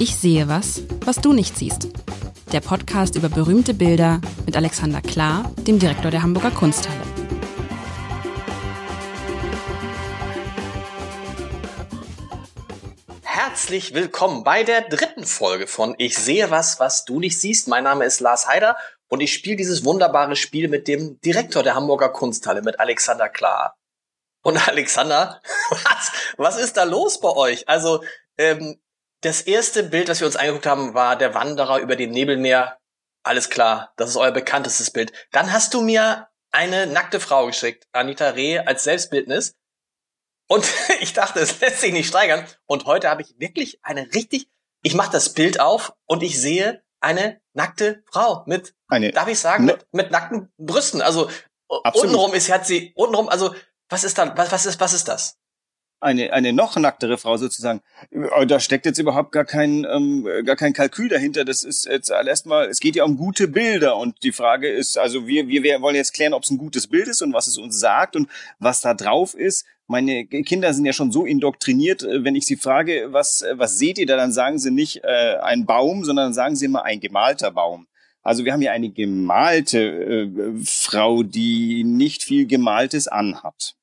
Ich sehe was, was du nicht siehst. Der Podcast über berühmte Bilder mit Alexander Klar, dem Direktor der Hamburger Kunsthalle. Herzlich willkommen bei der dritten Folge von Ich sehe was, was du nicht siehst. Mein Name ist Lars Heider und ich spiele dieses wunderbare Spiel mit dem Direktor der Hamburger Kunsthalle, mit Alexander Klar. Und Alexander, was, was ist da los bei euch? Also, ähm, das erste Bild, was wir uns angeguckt haben, war der Wanderer über dem Nebelmeer. Alles klar, das ist euer bekanntestes Bild. Dann hast du mir eine nackte Frau geschickt, Anita Reh als Selbstbildnis. Und ich dachte, es lässt sich nicht steigern. Und heute habe ich wirklich eine richtig, ich mache das Bild auf und ich sehe eine nackte Frau mit, eine, darf ich sagen, mit, mit nackten Brüsten. Also absolut. untenrum ist, hat sie, untenrum, also was ist dann, was, was ist, was ist das? Eine, eine noch nacktere Frau sozusagen. Äh, da steckt jetzt überhaupt gar kein, ähm, gar kein Kalkül dahinter. Das ist jetzt erstmal, es geht ja um gute Bilder und die Frage ist, also wir, wir, wir wollen jetzt klären, ob es ein gutes Bild ist und was es uns sagt und was da drauf ist. Meine Kinder sind ja schon so indoktriniert, äh, wenn ich sie frage, was, was seht ihr da, dann sagen sie nicht äh, ein Baum, sondern sagen sie immer ein gemalter Baum. Also wir haben hier eine gemalte äh, Frau, die nicht viel Gemaltes anhat.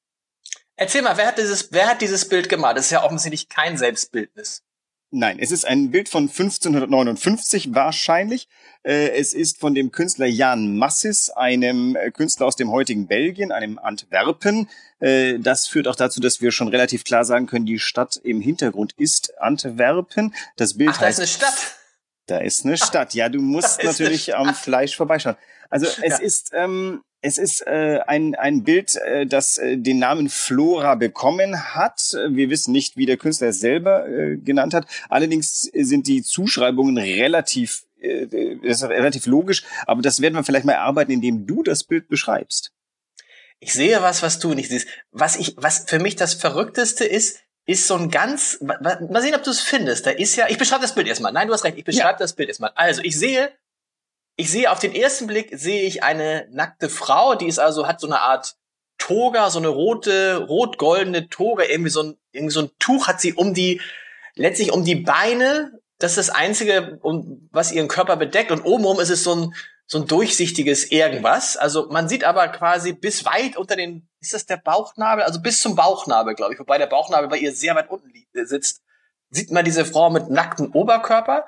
Erzähl mal, wer hat dieses, wer hat dieses Bild gemalt? Das ist ja offensichtlich kein Selbstbildnis. Nein, es ist ein Bild von 1559 wahrscheinlich. Äh, es ist von dem Künstler Jan Massis, einem äh, Künstler aus dem heutigen Belgien, einem Antwerpen. Äh, das führt auch dazu, dass wir schon relativ klar sagen können, die Stadt im Hintergrund ist Antwerpen. Das Bild Ach, heißt, ist eine Stadt. Da ist eine Stadt. Ja, du musst natürlich am Fleisch vorbeischauen. Also es ja. ist ähm, es ist äh, ein, ein Bild, äh, das äh, den Namen Flora bekommen hat. Wir wissen nicht, wie der Künstler es selber äh, genannt hat. Allerdings sind die Zuschreibungen relativ, äh, das ist relativ logisch. Aber das werden wir vielleicht mal erarbeiten, indem du das Bild beschreibst. Ich sehe was, was du nicht siehst. Was ich, was für mich das Verrückteste ist, ist so ein ganz, mal sehen, ob du es findest. Da ist ja, ich beschreibe das Bild erstmal. Nein, du hast recht, ich beschreibe ja. das Bild erstmal. Also, ich sehe ich sehe auf den ersten Blick sehe ich eine nackte Frau, die ist also hat so eine Art Toga, so eine rote, rot-goldene Toga, irgendwie so ein irgendwie so ein Tuch hat sie um die letztlich um die Beine. Das ist das einzige, um, was ihren Körper bedeckt und obenrum ist es so ein so ein durchsichtiges irgendwas. Also man sieht aber quasi bis weit unter den, ist das der Bauchnabel? Also bis zum Bauchnabel, glaube ich, wobei der Bauchnabel bei ihr sehr weit unten sitzt. Sieht man diese Frau mit nacktem Oberkörper.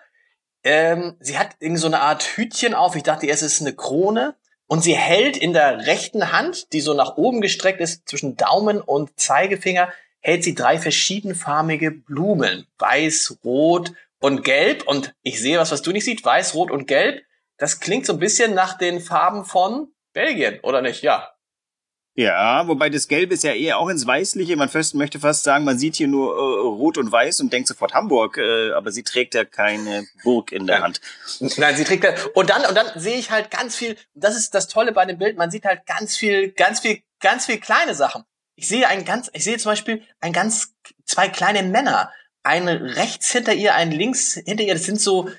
Ähm, sie hat irgendwie so eine Art Hütchen auf. Ich dachte es ist eine Krone. Und sie hält in der rechten Hand, die so nach oben gestreckt ist, zwischen Daumen und Zeigefinger, hält sie drei verschiedenfarbige Blumen. Weiß, rot und gelb. Und ich sehe was, was du nicht siehst. Weiß, rot und gelb. Das klingt so ein bisschen nach den Farben von Belgien, oder nicht? Ja. Ja, wobei das Gelb ist ja eher auch ins Weißliche. Man fest, möchte fast sagen, man sieht hier nur äh, Rot und Weiß und denkt sofort Hamburg, äh, aber sie trägt ja keine Burg in der Hand. Nein, sie trägt ja, und dann und dann sehe ich halt ganz viel. Das ist das Tolle bei dem Bild. Man sieht halt ganz viel, ganz viel, ganz viel kleine Sachen. Ich sehe ein ganz, ich sehe zum Beispiel ein ganz zwei kleine Männer, ein rechts hinter ihr, ein links hinter ihr. Das sind so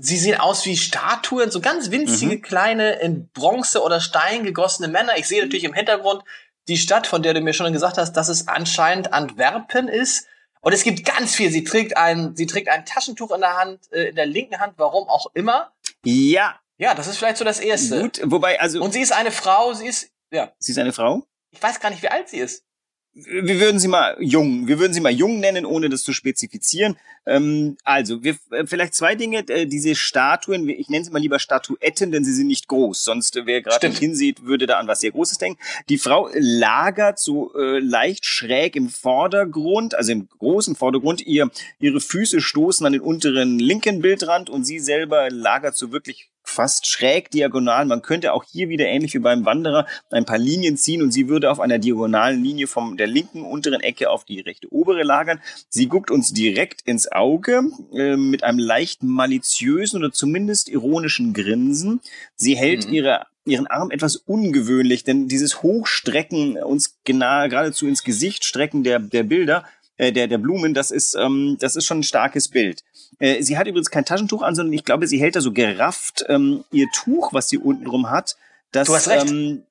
Sie sehen aus wie Statuen, so ganz winzige, mhm. kleine, in Bronze oder Stein gegossene Männer. Ich sehe natürlich im Hintergrund die Stadt, von der du mir schon gesagt hast, dass es anscheinend Antwerpen ist. Und es gibt ganz viel. Sie trägt ein, sie trägt ein Taschentuch in der Hand, äh, in der linken Hand, warum auch immer. Ja. Ja, das ist vielleicht so das Erste. Gut, wobei, also. Und sie ist eine Frau, sie ist, ja. Sie ist eine Frau? Ich weiß gar nicht, wie alt sie ist wir würden sie mal jung, wir würden sie mal jung nennen, ohne das zu spezifizieren. Ähm, also, wir, äh, vielleicht zwei Dinge. Äh, diese Statuen, ich nenne sie mal lieber Statuetten, denn sie sind nicht groß. Sonst, äh, wer gerade hinsieht, würde da an was sehr Großes denken. Die Frau lagert so äh, leicht schräg im Vordergrund, also im großen Vordergrund. Ihr, ihre Füße stoßen an den unteren linken Bildrand und sie selber lagert so wirklich fast schräg diagonal. Man könnte auch hier wieder ähnlich wie beim Wanderer ein paar Linien ziehen und sie würde auf einer diagonalen Linie von der linken unteren Ecke auf die rechte obere lagern. Sie guckt uns direkt ins Auge äh, mit einem leicht maliziösen oder zumindest ironischen Grinsen. Sie hält mhm. ihre ihren Arm etwas ungewöhnlich, denn dieses Hochstrecken, uns genau, geradezu ins Gesicht strecken der, der Bilder, äh, der, der Blumen, das ist, ähm, das ist schon ein starkes Bild. Äh, sie hat übrigens kein Taschentuch an, sondern ich glaube, sie hält da so gerafft ähm, ihr Tuch, was sie untenrum hat. Das du hast recht. Ähm,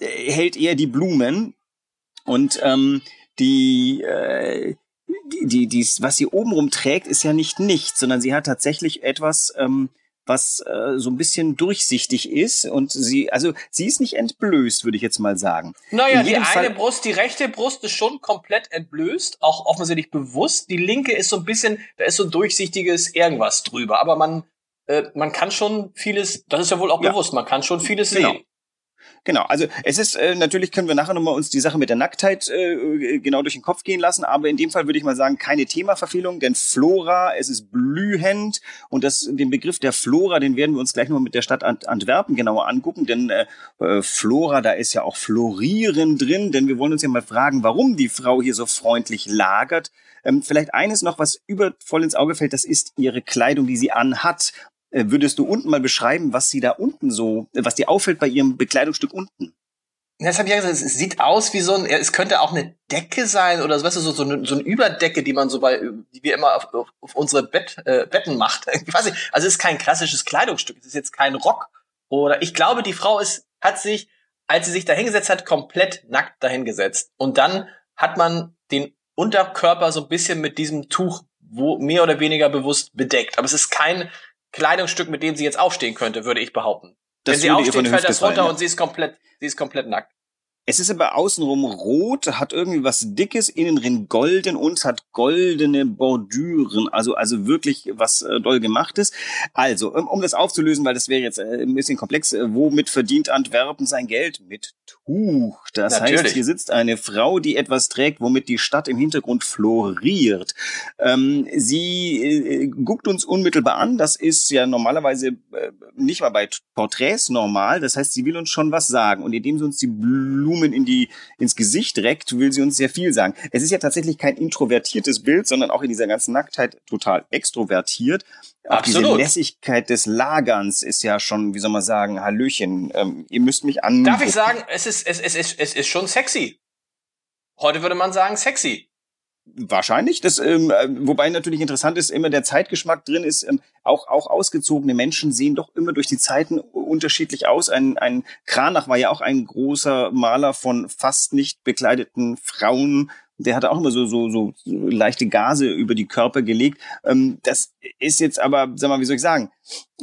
hält eher die Blumen. Und ähm, die, äh, die, die, die, was sie obenrum trägt, ist ja nicht nichts, sondern sie hat tatsächlich etwas, ähm, was äh, so ein bisschen durchsichtig ist und sie, also sie ist nicht entblößt, würde ich jetzt mal sagen. Naja, die eine Fall Brust, die rechte Brust ist schon komplett entblößt, auch offensichtlich bewusst. Die linke ist so ein bisschen, da ist so ein durchsichtiges irgendwas drüber, aber man, äh, man kann schon vieles, das ist ja wohl auch ja. bewusst, man kann schon vieles genau. sehen. Genau, also es ist äh, natürlich können wir nachher nochmal uns die Sache mit der Nacktheit äh, genau durch den Kopf gehen lassen, aber in dem Fall würde ich mal sagen, keine Themaverfehlung, denn Flora, es ist blühend und das den Begriff der Flora, den werden wir uns gleich nochmal mit der Stadt Ant Antwerpen genauer angucken, denn äh, äh, Flora, da ist ja auch Florieren drin, denn wir wollen uns ja mal fragen, warum die Frau hier so freundlich lagert. Ähm, vielleicht eines noch, was über voll ins Auge fällt, das ist ihre Kleidung, die sie anhat. Äh, würdest du unten mal beschreiben, was sie da unten so, was dir auffällt bei ihrem Bekleidungsstück unten? Das habe ich ja gesagt, es sieht aus wie so ein, es könnte auch eine Decke sein oder so, weißt du, so, so, eine, so eine Überdecke, die man so bei, die wir immer auf, auf, unsere Bett, äh, Betten macht. Ich weiß nicht, also es ist kein klassisches Kleidungsstück, es ist jetzt kein Rock. Oder ich glaube, die Frau ist, hat sich, als sie sich da hingesetzt hat, komplett nackt dahingesetzt. Und dann hat man den Unterkörper so ein bisschen mit diesem Tuch wo mehr oder weniger bewusst bedeckt. Aber es ist kein Kleidungsstück, mit dem sie jetzt aufstehen könnte, würde ich behaupten. Das Wenn sie aufsteht, fällt das runter fallen, ja. und sie ist komplett, sie ist komplett nackt. Es ist aber außenrum rot, hat irgendwie was Dickes, innen drin golden und hat goldene Bordüren, also also wirklich was äh, doll gemachtes. Also, um, um das aufzulösen, weil das wäre jetzt äh, ein bisschen komplex, äh, womit verdient Antwerpen sein Geld? Mit Tuch. Das Natürlich. heißt, hier sitzt eine Frau, die etwas trägt, womit die Stadt im Hintergrund floriert. Ähm, sie äh, guckt uns unmittelbar an. Das ist ja normalerweise äh, nicht mal bei Porträts normal. Das heißt, sie will uns schon was sagen. Und indem sie uns die Blumen Blumen in die, ins Gesicht reckt, will sie uns sehr viel sagen. Es ist ja tatsächlich kein introvertiertes Bild, sondern auch in dieser ganzen Nacktheit total extrovertiert. Auch Absolut. diese Lässigkeit des Lagerns ist ja schon, wie soll man sagen, Hallöchen. Ähm, ihr müsst mich an. Darf ich sagen, es ist, es, es, es, es ist schon sexy. Heute würde man sagen sexy. Wahrscheinlich. Das, ähm, äh, wobei natürlich interessant ist, immer der Zeitgeschmack drin ist. Ähm, auch, auch ausgezogene Menschen sehen doch immer durch die Zeiten unterschiedlich aus. Ein, ein Kranach war ja auch ein großer Maler von fast nicht bekleideten Frauen der hatte auch immer so, so, so leichte Gase über die Körper gelegt. Ähm, das ist jetzt aber, sag mal, wie soll ich sagen?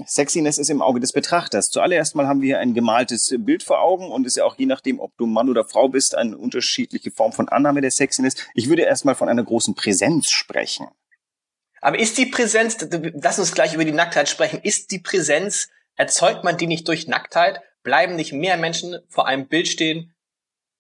Sexiness ist im Auge des Betrachters. Zuallererst mal haben wir hier ein gemaltes Bild vor Augen und ist ja auch je nachdem, ob du Mann oder Frau bist, eine unterschiedliche Form von Annahme der Sexiness. Ich würde erst mal von einer großen Präsenz sprechen. Aber ist die Präsenz, lass uns gleich über die Nacktheit sprechen, ist die Präsenz, erzeugt man die nicht durch Nacktheit? Bleiben nicht mehr Menschen vor einem Bild stehen,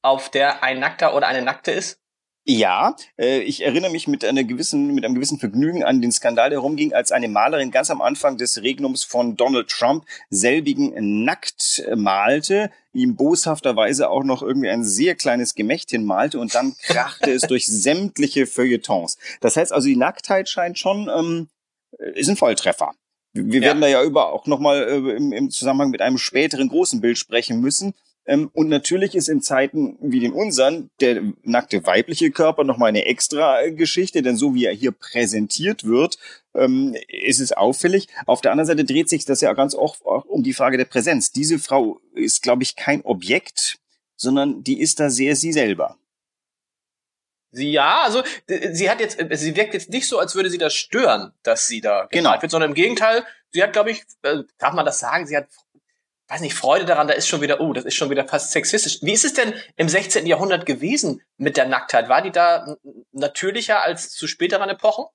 auf der ein Nackter oder eine Nackte ist? Ja, äh, ich erinnere mich mit einer gewissen, mit einem gewissen Vergnügen an den Skandal, der rumging, als eine Malerin ganz am Anfang des Regnums von Donald Trump selbigen nackt malte, ihm boshafterweise auch noch irgendwie ein sehr kleines Gemächtchen malte und dann krachte es durch sämtliche Feuilletons. Das heißt also, die Nacktheit scheint schon, ähm, ist ein Volltreffer. Wir ja. werden da ja über auch nochmal äh, im, im Zusammenhang mit einem späteren großen Bild sprechen müssen. Ähm, und natürlich ist in Zeiten wie den unseren der nackte weibliche Körper nochmal eine extra Geschichte, denn so wie er hier präsentiert wird, ähm, ist es auffällig. Auf der anderen Seite dreht sich das ja ganz oft um die Frage der Präsenz. Diese Frau ist, glaube ich, kein Objekt, sondern die ist da sehr sie selber. Ja, also sie hat jetzt, sie wirkt jetzt nicht so, als würde sie das stören, dass sie da genau. wird, sondern im Gegenteil, sie hat, glaube ich, äh, darf man das sagen, sie hat weiß nicht, Freude daran, da ist schon wieder, oh, das ist schon wieder fast sexistisch. Wie ist es denn im 16. Jahrhundert gewesen mit der Nacktheit? War die da natürlicher als zu späteren Epochen?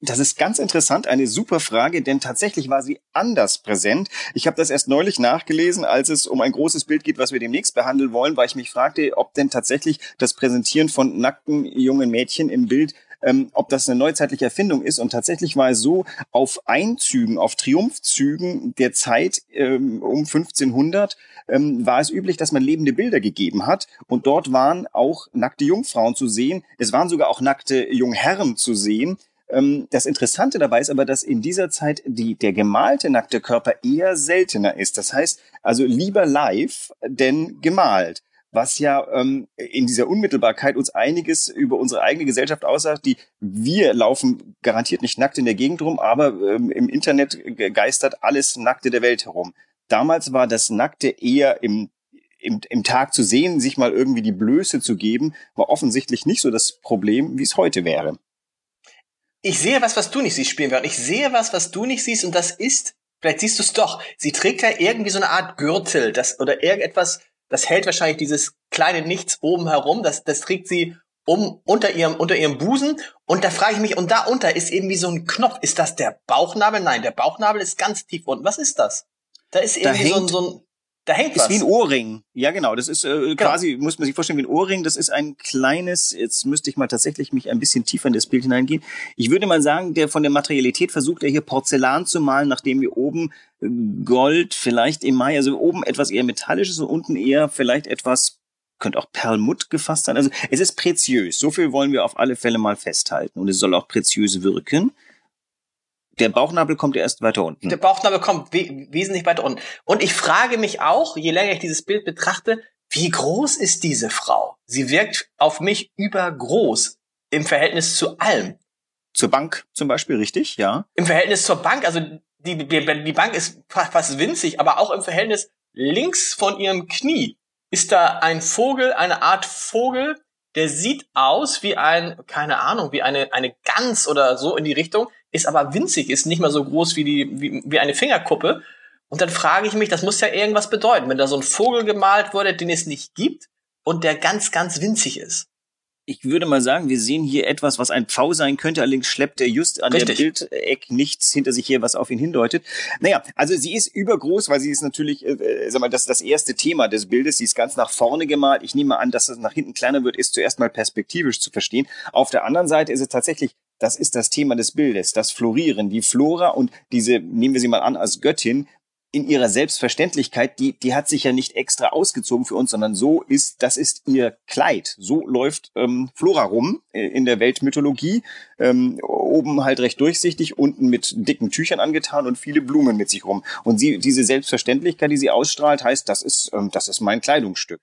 Das ist ganz interessant, eine super Frage, denn tatsächlich war sie anders präsent. Ich habe das erst neulich nachgelesen, als es um ein großes Bild geht, was wir demnächst behandeln wollen, weil ich mich fragte, ob denn tatsächlich das Präsentieren von nackten jungen Mädchen im Bild ähm, ob das eine neuzeitliche Erfindung ist. Und tatsächlich war es so, auf Einzügen, auf Triumphzügen der Zeit ähm, um 1500 ähm, war es üblich, dass man lebende Bilder gegeben hat. Und dort waren auch nackte Jungfrauen zu sehen. Es waren sogar auch nackte Jungherren zu sehen. Ähm, das Interessante dabei ist aber, dass in dieser Zeit die, der gemalte nackte Körper eher seltener ist. Das heißt also lieber live denn gemalt was ja ähm, in dieser Unmittelbarkeit uns einiges über unsere eigene Gesellschaft aussagt, die wir laufen garantiert nicht nackt in der Gegend rum, aber ähm, im Internet geistert alles Nackte der Welt herum. Damals war das Nackte eher im, im, im Tag zu sehen, sich mal irgendwie die Blöße zu geben, war offensichtlich nicht so das Problem, wie es heute wäre. ich sehe was, was du nicht siehst, spielen wir. Ich sehe was, was du nicht siehst, und das ist, vielleicht siehst du es doch, sie trägt ja irgendwie so eine Art Gürtel, das, oder irgendetwas, das hält wahrscheinlich dieses kleine Nichts oben herum, das, das trägt sie um, unter ihrem, unter ihrem Busen. Und da frage ich mich, und da unter ist irgendwie so ein Knopf. Ist das der Bauchnabel? Nein, der Bauchnabel ist ganz tief unten. Was ist das? Da ist irgendwie da so, ein, so ein, da hängt ist was. wie ein Ohrring. Ja, genau. Das ist äh, genau. quasi, muss man sich vorstellen, wie ein Ohrring. Das ist ein kleines, jetzt müsste ich mal tatsächlich mich ein bisschen tiefer in das Bild hineingehen. Ich würde mal sagen, der von der Materialität versucht er hier Porzellan zu malen, nachdem wir oben äh, Gold, vielleicht im Mai, also oben etwas eher metallisches und unten eher vielleicht etwas könnte auch Perlmutt gefasst sein. Also es ist preziös. So viel wollen wir auf alle Fälle mal festhalten. Und es soll auch preziös wirken. Der Bauchnabel kommt erst weiter unten. Der Bauchnabel kommt we wesentlich weiter unten. Und ich frage mich auch, je länger ich dieses Bild betrachte, wie groß ist diese Frau? Sie wirkt auf mich übergroß im Verhältnis zu allem. Zur Bank zum Beispiel, richtig? Ja. Im Verhältnis zur Bank, also die, die, die Bank ist fast winzig, aber auch im Verhältnis links von ihrem Knie ist da ein Vogel, eine Art Vogel, der sieht aus wie ein, keine Ahnung, wie eine, eine Gans oder so in die Richtung, ist aber winzig, ist nicht mal so groß wie die, wie, wie eine Fingerkuppe. Und dann frage ich mich, das muss ja irgendwas bedeuten, wenn da so ein Vogel gemalt wurde, den es nicht gibt und der ganz, ganz winzig ist. Ich würde mal sagen, wir sehen hier etwas, was ein Pfau sein könnte, allerdings schleppt er just an Richtig. der Bildeck nichts hinter sich her, was auf ihn hindeutet. Naja, also sie ist übergroß, weil sie ist natürlich, äh, äh sag mal, das ist das erste Thema des Bildes. Sie ist ganz nach vorne gemalt. Ich nehme an, dass es nach hinten kleiner wird, ist zuerst mal perspektivisch zu verstehen. Auf der anderen Seite ist es tatsächlich das ist das Thema des Bildes, das Florieren, die Flora und diese, nehmen wir sie mal an als Göttin, in ihrer Selbstverständlichkeit, die, die hat sich ja nicht extra ausgezogen für uns, sondern so ist, das ist ihr Kleid. So läuft ähm, Flora rum äh, in der Weltmythologie. Ähm, oben halt recht durchsichtig, unten mit dicken Tüchern angetan und viele Blumen mit sich rum. Und sie, diese Selbstverständlichkeit, die sie ausstrahlt, heißt, das ist, ähm, das ist mein Kleidungsstück.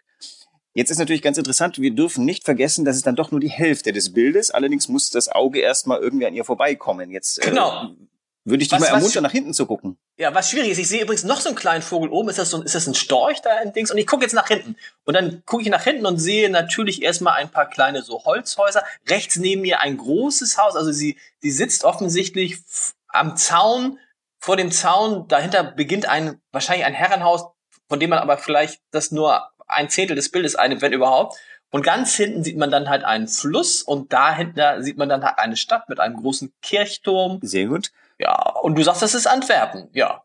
Jetzt ist natürlich ganz interessant, wir dürfen nicht vergessen, dass es dann doch nur die Hälfte des Bildes, allerdings muss das Auge erstmal irgendwie an ihr vorbeikommen. Jetzt äh, genau. Äh, würde ich dich was, mal ermuntern, nach hinten zu gucken. Ja, was schwierig ist, ich sehe übrigens noch so einen kleinen Vogel oben. Ist das so, ist das ein Storch da in Dings? Und ich gucke jetzt nach hinten. Und dann gucke ich nach hinten und sehe natürlich erstmal ein paar kleine so Holzhäuser. Rechts neben mir ein großes Haus. Also sie, sie sitzt offensichtlich am Zaun. Vor dem Zaun dahinter beginnt ein, wahrscheinlich ein Herrenhaus, von dem man aber vielleicht das nur ein Zehntel des Bildes einnimmt, wenn überhaupt. Und ganz hinten sieht man dann halt einen Fluss und dahinter sieht man dann halt eine Stadt mit einem großen Kirchturm. Sehr gut. Ja, und du sagst, das ist Antwerpen, ja.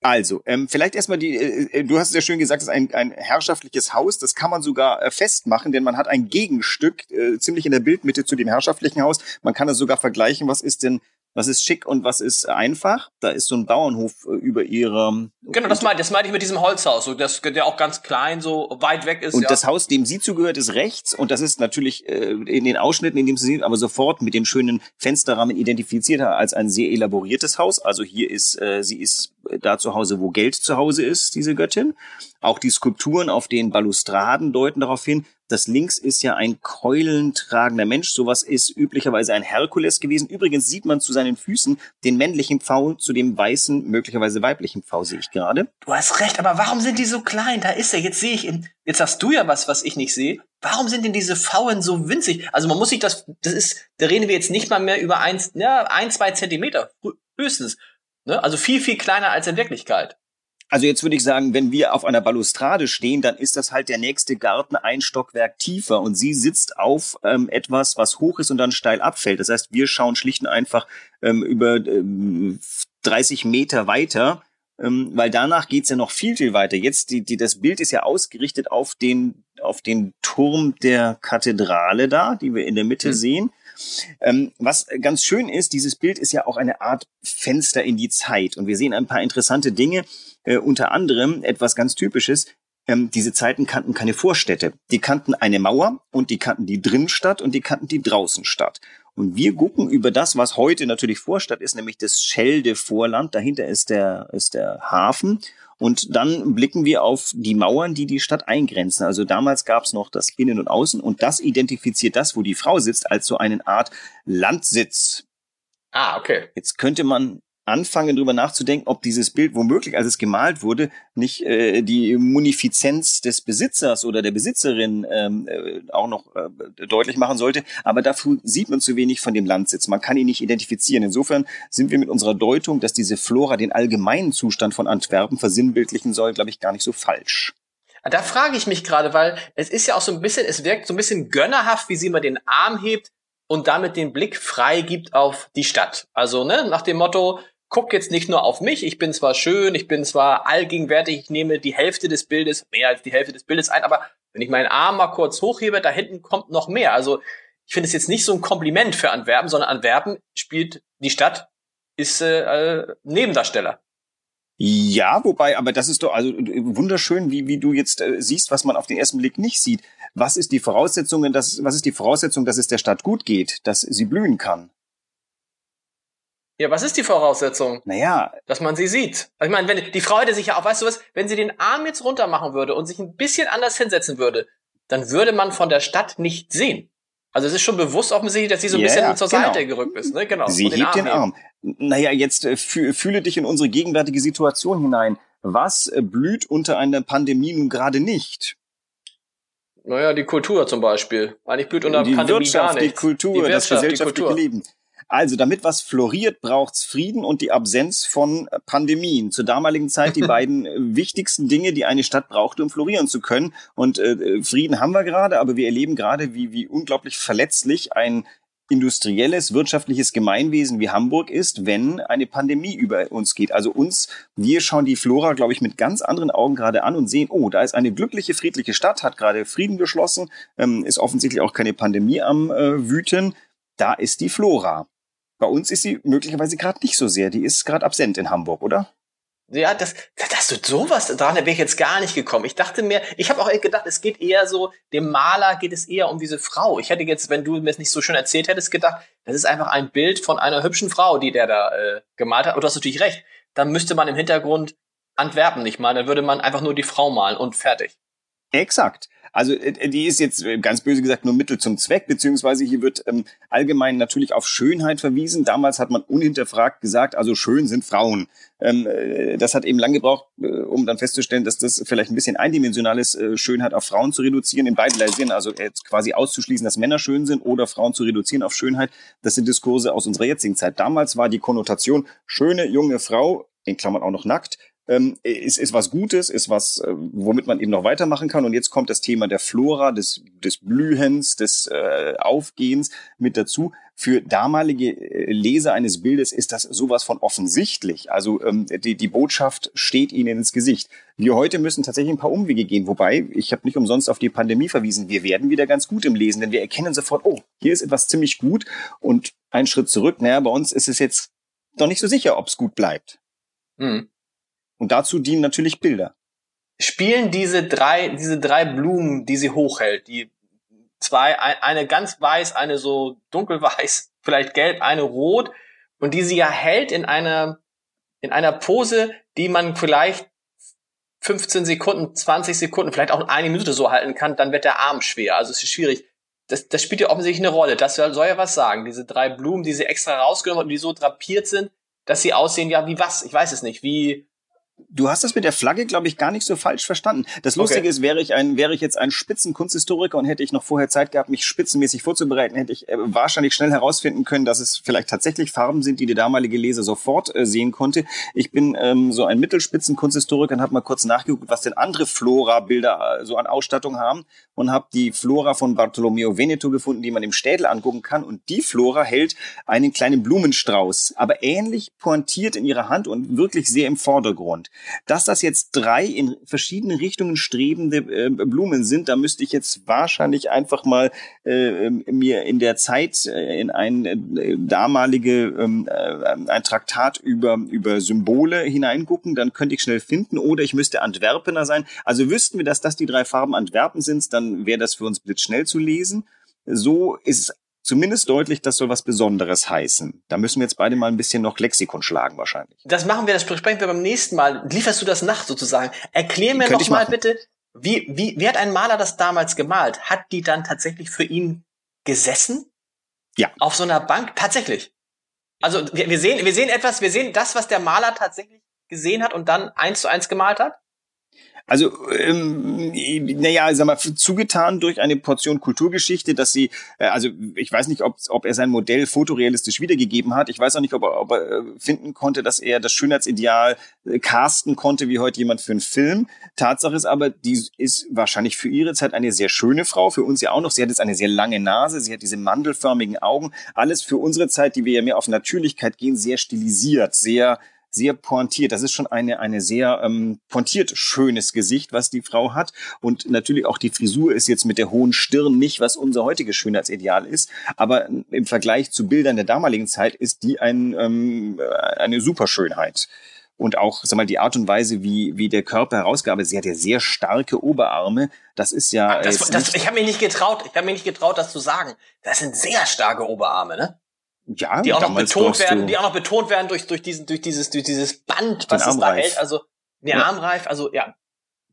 Also, ähm, vielleicht erstmal die, äh, äh du hast es ja schön gesagt, es ist ein, ein herrschaftliches Haus, das kann man sogar äh, festmachen, denn man hat ein Gegenstück äh, ziemlich in der Bildmitte zu dem herrschaftlichen Haus. Man kann es sogar vergleichen, was ist denn was ist schick und was ist einfach. Da ist so ein Bauernhof äh, über ihre. Genau, das meinte das meinte ich mit diesem Holzhaus, so das der auch ganz klein, so weit weg ist. Und ja. das Haus, dem sie zugehört, ist rechts und das ist natürlich äh, in den Ausschnitten, in dem sie sieht, aber sofort mit den schönen Fensterrahmen identifiziert als ein sehr elaboriertes Haus. Also hier ist äh, sie ist da zu Hause, wo Geld zu Hause ist, diese Göttin. Auch die Skulpturen auf den Balustraden deuten darauf hin. Das links ist ja ein keulentragender Mensch. Sowas ist üblicherweise ein Herkules gewesen. Übrigens sieht man zu seinen Füßen den männlichen Pfau zu dem weißen, möglicherweise weiblichen Pfau, sehe ich gerade. Du hast recht, aber warum sind die so klein? Da ist er. Jetzt sehe ich in, jetzt hast du ja was, was ich nicht sehe. Warum sind denn diese Pfauen so winzig? Also man muss sich das, das ist, da reden wir jetzt nicht mal mehr über eins, ja, ein, zwei Zentimeter. Höchstens. Ne? Also viel, viel kleiner als in Wirklichkeit. Also jetzt würde ich sagen, wenn wir auf einer Balustrade stehen, dann ist das halt der nächste Garten ein Stockwerk tiefer und sie sitzt auf ähm, etwas, was hoch ist und dann steil abfällt. Das heißt, wir schauen schlicht und einfach ähm, über ähm, 30 Meter weiter, ähm, weil danach geht's ja noch viel, viel weiter. Jetzt, die, die, das Bild ist ja ausgerichtet auf den, auf den Turm der Kathedrale da, die wir in der Mitte mhm. sehen. Ähm, was ganz schön ist, dieses Bild ist ja auch eine Art Fenster in die Zeit. Und wir sehen ein paar interessante Dinge, äh, unter anderem etwas ganz Typisches. Ähm, diese Zeiten kannten keine Vorstädte. Die kannten eine Mauer und die kannten die Drinnenstadt und die kannten die Draußenstadt. Und wir gucken über das, was heute natürlich Vorstadt ist, nämlich das Schelde-Vorland. Dahinter ist der, ist der Hafen. Und dann blicken wir auf die Mauern, die die Stadt eingrenzen. Also damals gab es noch das Innen und Außen und das identifiziert das, wo die Frau sitzt, als so eine Art Landsitz. Ah, okay. Jetzt könnte man anfangen, drüber nachzudenken, ob dieses Bild womöglich, als es gemalt wurde, nicht äh, die Munifizenz des Besitzers oder der Besitzerin ähm, äh, auch noch äh, deutlich machen sollte. Aber dafür sieht man zu wenig von dem Landsitz. Man kann ihn nicht identifizieren. Insofern sind wir mit unserer Deutung, dass diese Flora den allgemeinen Zustand von Antwerpen versinnbildlichen soll, glaube ich, gar nicht so falsch. Da frage ich mich gerade, weil es ist ja auch so ein bisschen, es wirkt so ein bisschen gönnerhaft, wie sie immer den Arm hebt und damit den Blick frei gibt auf die Stadt. Also ne, nach dem Motto, guck jetzt nicht nur auf mich, ich bin zwar schön, ich bin zwar allgegenwärtig, ich nehme die Hälfte des Bildes, mehr als die Hälfte des Bildes ein, aber wenn ich meinen Arm mal kurz hochhebe, da hinten kommt noch mehr. Also ich finde es jetzt nicht so ein Kompliment für Antwerpen, sondern Antwerpen spielt die Stadt, ist äh, äh, Nebendarsteller. Ja, wobei, aber das ist doch also wunderschön, wie, wie du jetzt äh, siehst, was man auf den ersten Blick nicht sieht. Was ist die Voraussetzung, dass, was ist die Voraussetzung, dass es der Stadt gut geht, dass sie blühen kann? Ja, was ist die Voraussetzung? Naja. Dass man sie sieht. Also ich meine, wenn die Frau hätte sich ja auch, weißt du was, wenn sie den Arm jetzt runter machen würde und sich ein bisschen anders hinsetzen würde, dann würde man von der Stadt nicht sehen. Also es ist schon bewusst offensichtlich, dass sie so ein yeah, bisschen zur genau. Seite gerückt ist. Ne? Genau. Sie hebt den Arm. Naja, jetzt äh, fühle dich in unsere gegenwärtige Situation hinein. Was äh, blüht unter einer Pandemie nun gerade nicht? Naja, die Kultur zum Beispiel. Eigentlich blüht unter die Pandemie Wirtschaft, gar nichts. Die Kultur, die Wirtschaft, das gesellschaftliche Leben. Also, damit was floriert, braucht's Frieden und die Absenz von Pandemien. Zur damaligen Zeit die beiden äh, wichtigsten Dinge, die eine Stadt brauchte, um florieren zu können. Und äh, Frieden haben wir gerade, aber wir erleben gerade, wie, wie unglaublich verletzlich ein industrielles, wirtschaftliches Gemeinwesen wie Hamburg ist, wenn eine Pandemie über uns geht. Also uns, wir schauen die Flora, glaube ich, mit ganz anderen Augen gerade an und sehen, oh, da ist eine glückliche, friedliche Stadt, hat gerade Frieden geschlossen, ähm, ist offensichtlich auch keine Pandemie am äh, Wüten. Da ist die Flora. Bei uns ist sie möglicherweise gerade nicht so sehr. Die ist gerade absent in Hamburg, oder? Ja, das, das du sowas daran wäre ich jetzt gar nicht gekommen. Ich dachte mir, ich habe auch gedacht, es geht eher so, dem Maler geht es eher um diese Frau. Ich hätte jetzt, wenn du mir es nicht so schön erzählt hättest, gedacht, das ist einfach ein Bild von einer hübschen Frau, die der da äh, gemalt hat. Und du hast natürlich recht. Dann müsste man im Hintergrund Antwerpen nicht malen, dann würde man einfach nur die Frau malen und fertig. Exakt. Also äh, die ist jetzt äh, ganz böse gesagt nur Mittel zum Zweck, beziehungsweise hier wird ähm, allgemein natürlich auf Schönheit verwiesen. Damals hat man unhinterfragt gesagt, also schön sind Frauen. Ähm, äh, das hat eben lang gebraucht, äh, um dann festzustellen, dass das vielleicht ein bisschen eindimensional ist, äh, Schönheit auf Frauen zu reduzieren, in beiderlei Sinn. Also jetzt quasi auszuschließen, dass Männer schön sind oder Frauen zu reduzieren auf Schönheit. Das sind Diskurse aus unserer jetzigen Zeit. Damals war die Konnotation schöne junge Frau, in Klammern auch noch nackt, ähm, ist, ist was Gutes, ist was, äh, womit man eben noch weitermachen kann. Und jetzt kommt das Thema der Flora, des, des Blühens, des äh, Aufgehens mit dazu. Für damalige äh, Leser eines Bildes ist das sowas von offensichtlich. Also ähm, die, die Botschaft steht ihnen ins Gesicht. Wir heute müssen tatsächlich ein paar Umwege gehen. Wobei, ich habe nicht umsonst auf die Pandemie verwiesen. Wir werden wieder ganz gut im Lesen, denn wir erkennen sofort, oh, hier ist etwas ziemlich gut. Und ein Schritt zurück, naja, bei uns ist es jetzt noch nicht so sicher, ob es gut bleibt. Mhm. Und dazu dienen natürlich Bilder. Spielen diese drei, diese drei Blumen, die sie hochhält, die zwei, eine ganz weiß, eine so dunkelweiß, vielleicht gelb, eine rot, und die sie ja hält in einer, in einer Pose, die man vielleicht 15 Sekunden, 20 Sekunden, vielleicht auch eine Minute so halten kann, dann wird der Arm schwer. Also es ist schwierig. Das, das spielt ja offensichtlich eine Rolle. Das soll ja was sagen. Diese drei Blumen, die sie extra rausgenommen und die so drapiert sind, dass sie aussehen, ja, wie was? Ich weiß es nicht. Wie, Du hast das mit der Flagge, glaube ich, gar nicht so falsch verstanden. Das Lustige okay. ist, wäre ich ein, wäre ich jetzt ein Spitzenkunsthistoriker und hätte ich noch vorher Zeit gehabt, mich spitzenmäßig vorzubereiten, hätte ich äh, wahrscheinlich schnell herausfinden können, dass es vielleicht tatsächlich Farben sind, die der damalige Leser sofort äh, sehen konnte. Ich bin ähm, so ein Mittelspitzenkunsthistoriker und habe mal kurz nachgeguckt, was denn andere Flora-Bilder äh, so an Ausstattung haben und habe die Flora von Bartolomeo Veneto gefunden, die man im Städel angucken kann. Und die Flora hält einen kleinen Blumenstrauß, aber ähnlich pointiert in ihrer Hand und wirklich sehr im Vordergrund. Dass das jetzt drei in verschiedene Richtungen strebende äh, Blumen sind, da müsste ich jetzt wahrscheinlich einfach mal äh, mir in der Zeit äh, in ein äh, damalige ähm, äh, ein Traktat über über Symbole hineingucken, dann könnte ich schnell finden oder ich müsste Antwerpener sein. Also wüssten wir, dass das die drei Farben Antwerpen sind, dann wäre das für uns blitzschnell zu lesen. So ist es zumindest deutlich, das soll was Besonderes heißen. Da müssen wir jetzt beide mal ein bisschen noch Lexikon schlagen wahrscheinlich. Das machen wir, das besprechen wir beim nächsten Mal. Lieferst du das nach sozusagen? Erklär mir Könnte noch mal bitte, wie, wie, wie hat ein Maler das damals gemalt? Hat die dann tatsächlich für ihn gesessen? Ja. Auf so einer Bank? Tatsächlich? Also wir, wir sehen, wir sehen etwas, wir sehen das, was der Maler tatsächlich gesehen hat und dann eins zu eins gemalt hat? Also, ähm, naja, sag mal, zugetan durch eine Portion Kulturgeschichte, dass sie, äh, also ich weiß nicht, ob, ob er sein Modell fotorealistisch wiedergegeben hat. Ich weiß auch nicht, ob er, ob er äh, finden konnte, dass er das Schönheitsideal äh, casten konnte, wie heute jemand für einen Film. Tatsache ist aber, die ist wahrscheinlich für ihre Zeit eine sehr schöne Frau, für uns ja auch noch. Sie hat jetzt eine sehr lange Nase, sie hat diese mandelförmigen Augen. Alles für unsere Zeit, die wir ja mehr auf Natürlichkeit gehen, sehr stilisiert, sehr sehr pointiert. Das ist schon eine, eine sehr ähm, pointiert schönes Gesicht, was die Frau hat. Und natürlich auch die Frisur ist jetzt mit der hohen Stirn nicht, was unser heutiges Schönheitsideal ist. Aber im Vergleich zu Bildern der damaligen Zeit ist die ein, ähm, eine Superschönheit. Und auch, sag mal, die Art und Weise, wie, wie der Körper herausgearbeitet ist. Sie hat ja sehr starke Oberarme. Das ist ja. Das, das, ich habe mich nicht getraut, ich habe mich nicht getraut, das zu sagen. Das sind sehr starke Oberarme, ne? Ja, die auch noch betont werden, die auch noch betont werden durch durch diesen durch dieses durch dieses Band, was es da hält, also der ja. Armreif, also ja.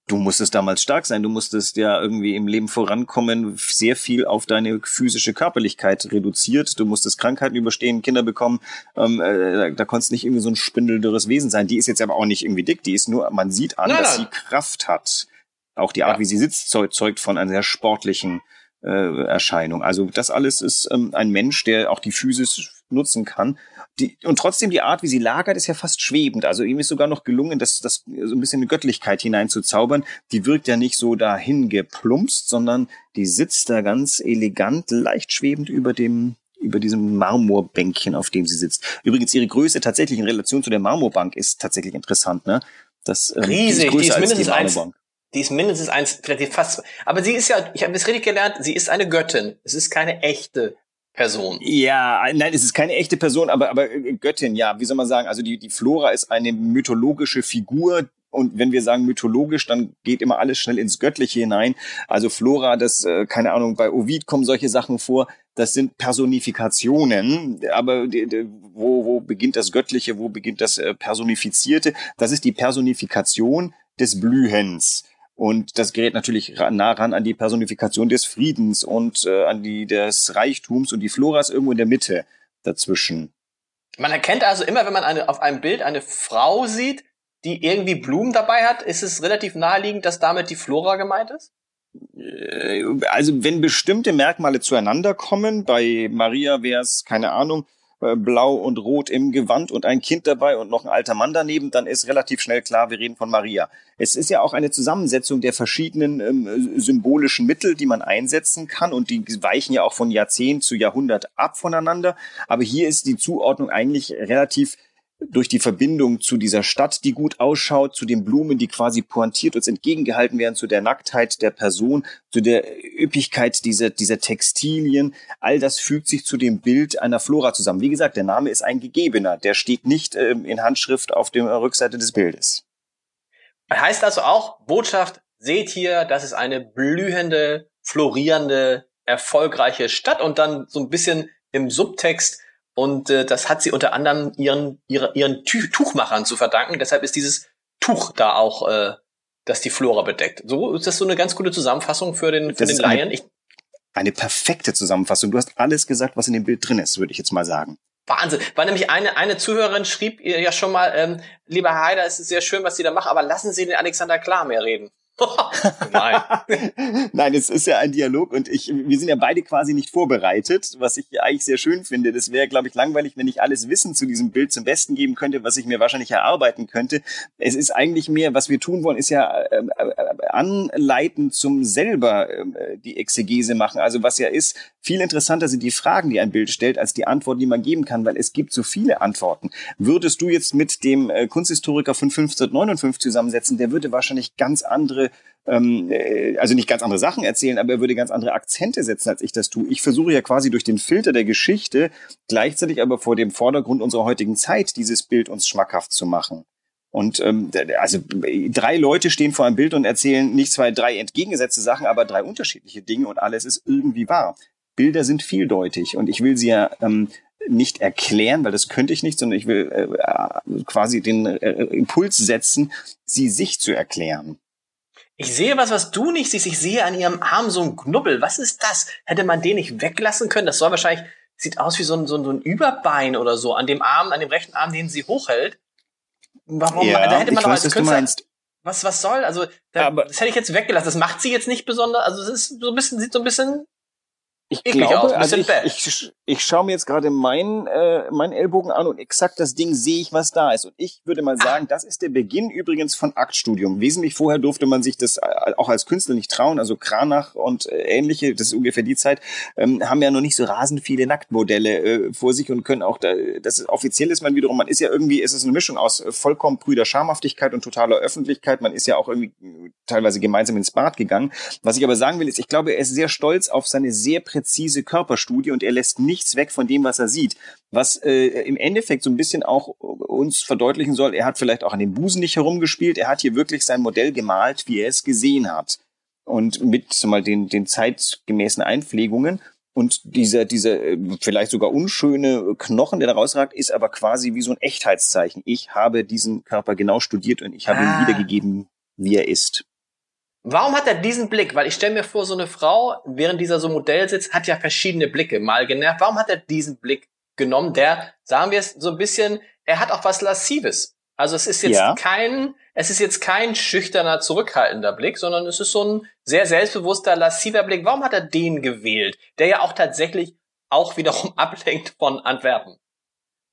Du musstest damals stark sein, du musstest ja irgendwie im Leben vorankommen, sehr viel auf deine physische Körperlichkeit reduziert, du musstest Krankheiten überstehen, Kinder bekommen, ähm, äh, da, da konntest nicht irgendwie so ein spindeldürres Wesen sein. Die ist jetzt aber auch nicht irgendwie dick, die ist nur, man sieht an, nein, dass nein. sie Kraft hat. Auch die Art, ja. wie sie sitzt, zeugt von einer sehr sportlichen äh, Erscheinung. Also das alles ist ähm, ein Mensch, der auch die Physis nutzen kann. Die, und trotzdem die Art, wie sie lagert, ist ja fast schwebend. Also ihm ist sogar noch gelungen, das, das so ein bisschen eine Göttlichkeit hineinzuzaubern. Die wirkt ja nicht so dahin geplumpst, sondern die sitzt da ganz elegant, leicht schwebend über dem über diesem Marmorbänkchen, auf dem sie sitzt. Übrigens, ihre Größe tatsächlich in Relation zu der Marmorbank ist tatsächlich interessant. Ne? Das, ähm, Riesig, die ist, die ist mindestens eins, die ist mindestens eins, vielleicht fast. Aber sie ist ja, ich habe das richtig gelernt, sie ist eine Göttin. Es ist keine echte Person. Ja, nein, es ist keine echte Person, aber, aber Göttin, ja, wie soll man sagen? Also die, die Flora ist eine mythologische Figur, und wenn wir sagen mythologisch, dann geht immer alles schnell ins Göttliche hinein. Also Flora, das, äh, keine Ahnung, bei Ovid kommen solche Sachen vor. Das sind Personifikationen, aber die, wo, wo beginnt das Göttliche, wo beginnt das äh, Personifizierte? Das ist die Personifikation des Blühens. Und das gerät natürlich nah ran an die Personifikation des Friedens und äh, an die des Reichtums und die Flora ist irgendwo in der Mitte dazwischen. Man erkennt also immer, wenn man eine, auf einem Bild eine Frau sieht, die irgendwie Blumen dabei hat, ist es relativ naheliegend, dass damit die Flora gemeint ist? Äh, also wenn bestimmte Merkmale zueinander kommen, bei Maria wäre es, keine Ahnung, äh, blau und rot im Gewand und ein Kind dabei und noch ein alter Mann daneben, dann ist relativ schnell klar, wir reden von Maria. Es ist ja auch eine Zusammensetzung der verschiedenen ähm, symbolischen Mittel, die man einsetzen kann und die weichen ja auch von Jahrzehnt zu Jahrhundert ab voneinander. Aber hier ist die Zuordnung eigentlich relativ durch die Verbindung zu dieser Stadt, die gut ausschaut, zu den Blumen, die quasi pointiert uns entgegengehalten werden, zu der Nacktheit der Person, zu der Üppigkeit dieser, dieser Textilien. All das fügt sich zu dem Bild einer Flora zusammen. Wie gesagt, der Name ist ein gegebener. Der steht nicht ähm, in Handschrift auf der Rückseite des Bildes. Heißt also auch, Botschaft, seht hier, das ist eine blühende, florierende, erfolgreiche Stadt und dann so ein bisschen im Subtext, und äh, das hat sie unter anderem ihren, ihre, ihren Tuchmachern zu verdanken. Deshalb ist dieses Tuch da auch, äh, das die Flora bedeckt. So ist das so eine ganz gute Zusammenfassung für den, für das den Laien. Eine, eine perfekte Zusammenfassung. Du hast alles gesagt, was in dem Bild drin ist, würde ich jetzt mal sagen. Wahnsinn. War nämlich eine, eine Zuhörerin schrieb ihr ja schon mal, ähm, lieber Heider, es ist sehr schön, was Sie da machen, aber lassen Sie den Alexander Klar mehr reden. Nein. Nein, es ist ja ein Dialog und ich, wir sind ja beide quasi nicht vorbereitet, was ich eigentlich sehr schön finde. Das wäre, glaube ich, langweilig, wenn ich alles Wissen zu diesem Bild zum Besten geben könnte, was ich mir wahrscheinlich erarbeiten könnte. Es ist eigentlich mehr, was wir tun wollen, ist ja äh, äh, anleiten zum selber äh, die Exegese machen. Also was ja ist, viel interessanter sind die Fragen, die ein Bild stellt, als die Antworten, die man geben kann, weil es gibt so viele Antworten. Würdest du jetzt mit dem äh, Kunsthistoriker von 1559 zusammensetzen, der würde wahrscheinlich ganz andere ähm, äh, also nicht ganz andere Sachen erzählen, aber er würde ganz andere Akzente setzen, als ich das tue. Ich versuche ja quasi durch den Filter der Geschichte gleichzeitig aber vor dem Vordergrund unserer heutigen Zeit dieses Bild uns schmackhaft zu machen. Und ähm, also drei Leute stehen vor einem Bild und erzählen nicht zwei, drei entgegengesetzte Sachen, aber drei unterschiedliche Dinge und alles ist irgendwie wahr. Bilder sind vieldeutig und ich will sie ja ähm, nicht erklären, weil das könnte ich nicht, sondern ich will äh, quasi den äh, Impuls setzen, sie sich zu erklären. Ich sehe was, was du nicht siehst. Ich sehe an ihrem Arm so einen Knubbel. Was ist das? Hätte man den nicht weglassen können? Das soll wahrscheinlich sieht aus wie so ein, so ein, so ein Überbein oder so an dem Arm, an dem rechten Arm, den sie hochhält. Warum? Ja, da hätte man ich doch weiß, als Künstler, meinst. was, was soll? Also, da, Aber- das hätte ich jetzt weggelassen. Das macht sie jetzt nicht besonders, also es ist so ein bisschen, sieht so ein bisschen, Ich eklig glaube, aus, also ich, ich, ich schaue mir jetzt gerade meinen, äh, meinen Ellbogen an und exakt das Ding sehe ich, was da ist. Und ich würde mal sagen, das ist der Beginn übrigens von Aktstudium. Wesentlich vorher durfte man sich das äh, auch als Künstler nicht trauen. Also Kranach und äh, ähnliche, das ist ungefähr die Zeit, ähm, haben ja noch nicht so rasend viele Nacktmodelle äh, vor sich und können auch, da, das ist, offiziell ist man wiederum, man ist ja irgendwie, es ist eine Mischung aus äh, vollkommen prüder Schamhaftigkeit und totaler Öffentlichkeit. Man ist ja auch irgendwie teilweise gemeinsam ins Bad gegangen. Was ich aber sagen will, ist, ich glaube, er ist sehr stolz auf seine sehr präzise Körperstudie und er lässt nichts weg von dem, was er sieht. Was äh, im Endeffekt so ein bisschen auch uns verdeutlichen soll, er hat vielleicht auch an den Busen nicht herumgespielt, er hat hier wirklich sein Modell gemalt, wie er es gesehen hat. Und mit mal den, den zeitgemäßen Einpflegungen. Und dieser, dieser äh, vielleicht sogar unschöne Knochen, der da rausragt, ist aber quasi wie so ein Echtheitszeichen. Ich habe diesen Körper genau studiert und ich habe Ah. ihn wiedergegeben, wie er ist. Warum hat er diesen Blick? Weil ich stelle mir vor, so eine Frau, während dieser so Modell sitzt, hat ja verschiedene Blicke mal genervt. Warum hat er diesen Blick genommen? Der, sagen wir es so ein bisschen, er hat auch was Lassives. Also es ist jetzt Ja. kein, es ist jetzt kein schüchterner, zurückhaltender Blick, sondern es ist so ein sehr selbstbewusster, lassiver Blick. Warum hat er den gewählt? Der ja auch tatsächlich auch wiederum ablenkt von Antwerpen.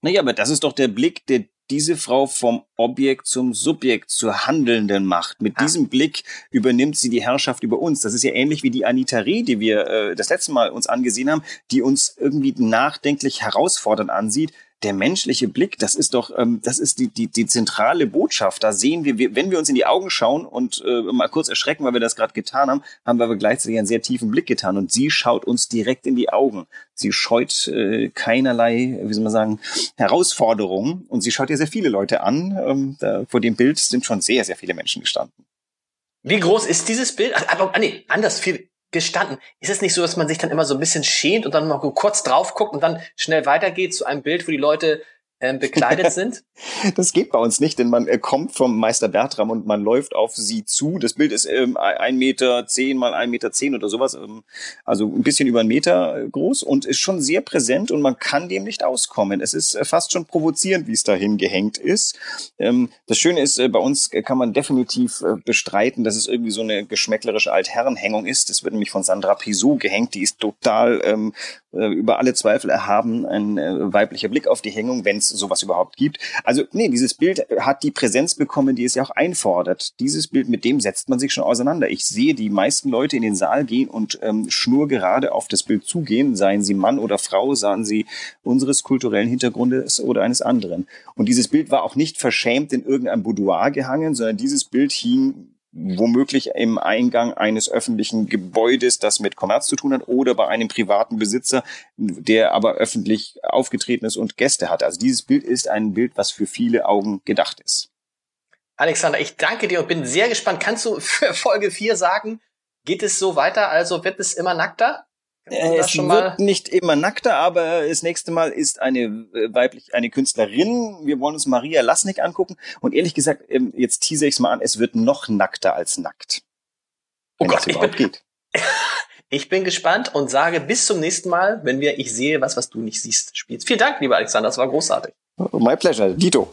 Naja, aber das ist doch der Blick, der diese Frau vom Objekt zum Subjekt, zur Handelnden macht. Mit Ah. diesem Blick übernimmt sie die Herrschaft über uns. Das ist ja ähnlich wie die Anita Reh, die wir äh, das letzte Mal uns angesehen haben, die uns irgendwie nachdenklich herausfordernd ansieht. Der menschliche Blick, das ist doch, ähm, das ist die, die, die zentrale Botschaft. Da sehen wir, wir, wenn wir uns in die Augen schauen und äh, mal kurz erschrecken, weil wir das gerade getan haben, haben wir aber gleichzeitig einen sehr tiefen Blick getan. Und sie schaut uns direkt in die Augen. Sie scheut äh, keinerlei, wie soll man sagen, Herausforderungen. Und sie schaut ja sehr viele Leute an. Ähm, da, vor dem Bild sind schon sehr, sehr viele Menschen gestanden. Wie groß ist dieses Bild? Ach, Aber, ah, nee, anders viel gestanden. Ist es nicht so, dass man sich dann immer so ein bisschen schämt und dann mal kurz drauf guckt und dann schnell weitergeht zu einem Bild, wo die Leute ähm, bekleidet sind? Das geht bei uns nicht, denn man äh, kommt vom Meister Bertram und man läuft auf sie zu. Das Bild ist ähm, ein Meter zehn mal ein Meter zehn oder sowas, ähm, also ein bisschen über einen Meter äh, groß und ist schon sehr präsent und man kann dem nicht auskommen. Es ist äh, fast schon provozierend, wie es dahin gehängt ist. Ähm, das Schöne ist, äh, bei uns äh, kann man definitiv äh, bestreiten, dass es irgendwie so eine geschmäcklerische Altherrenhängung ist. Das wird nämlich von Sandra Pisot gehängt. Die ist total ähm, äh, über alle Zweifel erhaben. Ein weiblicher Blick auf die Hängung, wenn es sowas überhaupt gibt. Also nee, dieses Bild hat die Präsenz bekommen, die es ja auch einfordert. Dieses Bild, mit dem setzt man sich schon auseinander. Ich sehe die meisten Leute in den Saal gehen und ähm, schnurgerade auf das Bild zugehen, seien sie Mann oder Frau, seien sie unseres kulturellen Hintergrundes oder eines anderen. Und dieses Bild war auch nicht verschämt in irgendeinem Boudoir gehangen, sondern dieses Bild hing womöglich im Eingang eines öffentlichen Gebäudes, das mit Kommerz zu tun hat, oder bei einem privaten Besitzer, der aber öffentlich aufgetreten ist und Gäste hat. Also dieses Bild ist ein Bild, was für viele Augen gedacht ist. Alexander, ich danke dir und bin sehr gespannt. Kannst du für Folge 4 sagen, geht es so weiter? Also wird es immer nackter? Äh, Es wird nicht immer nackter, aber das nächste Mal ist eine äh, weiblich, eine Künstlerin. Wir wollen uns Maria Lasnik angucken. Und ehrlich gesagt, ähm, jetzt tease ich es mal an, es wird noch nackter als nackt. Oh Gott, ich überhaupt bin, geht. ich bin gespannt und sage bis zum nächsten Mal, wenn wir Ich sehe was, was du nicht siehst, spielst. Vielen Dank, lieber Alexander, das war großartig. My pleasure. Dito.